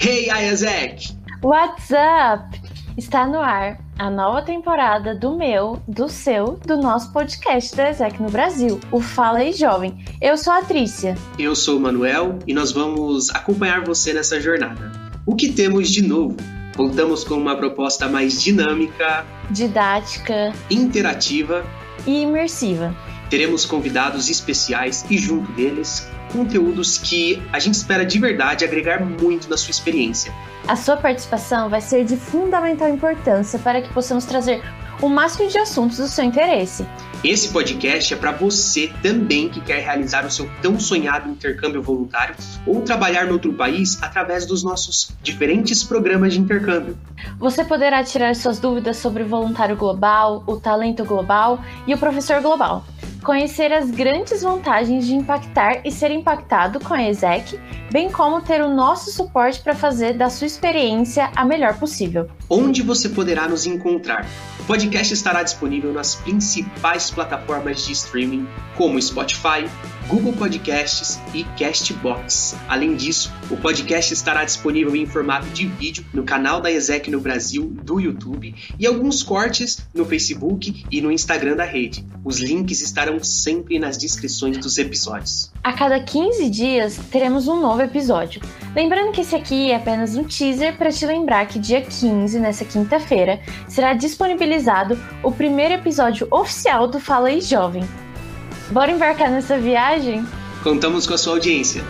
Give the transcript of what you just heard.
Hey, Ayazek! What's up? Está no ar a nova temporada do meu, do seu, do nosso podcast da Ezek no Brasil, o Fala aí Jovem. Eu sou a Trícia. Eu sou o Manuel e nós vamos acompanhar você nessa jornada. O que temos de novo? Voltamos com uma proposta mais dinâmica, didática, interativa e imersiva. Teremos convidados especiais e, junto deles, conteúdos que a gente espera de verdade agregar muito na sua experiência. A sua participação vai ser de fundamental importância para que possamos trazer o máximo de assuntos do seu interesse. Esse podcast é para você também que quer realizar o seu tão sonhado intercâmbio voluntário ou trabalhar no outro país através dos nossos diferentes programas de intercâmbio. Você poderá tirar suas dúvidas sobre o voluntário global, o talento global e o professor global conhecer as grandes vantagens de impactar e ser impactado com a ESEC, bem como ter o nosso suporte para fazer da sua experiência a melhor possível. Onde você poderá nos encontrar? O podcast estará disponível nas principais plataformas de streaming, como Spotify, Google Podcasts e Castbox. Além disso, o podcast estará disponível em formato de vídeo no canal da ESEC no Brasil do YouTube e alguns cortes no Facebook e no Instagram da rede. Os links estarão sempre nas descrições dos episódios. A cada 15 dias teremos um novo episódio. Lembrando que esse aqui é apenas um teaser para te lembrar que dia 15, nessa quinta-feira, será disponibilizado o primeiro episódio oficial do Fala aí Jovem. Bora embarcar nessa viagem? Contamos com a sua audiência.